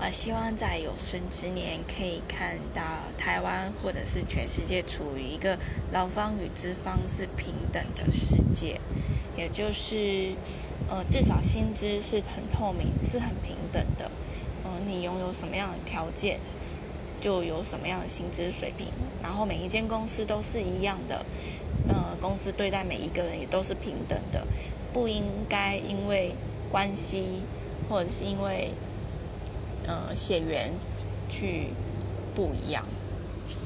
呃，希望在有生之年可以看到台湾或者是全世界处于一个劳方与资方是平等的世界，也就是呃，至少薪资是很透明，是很平等的。嗯，你拥有什么样的条件，就有什么样的薪资水平。然后每一间公司都是一样的，呃，公司对待每一个人也都是平等的，不应该因为关系或者是因为。呃，血缘去不一样。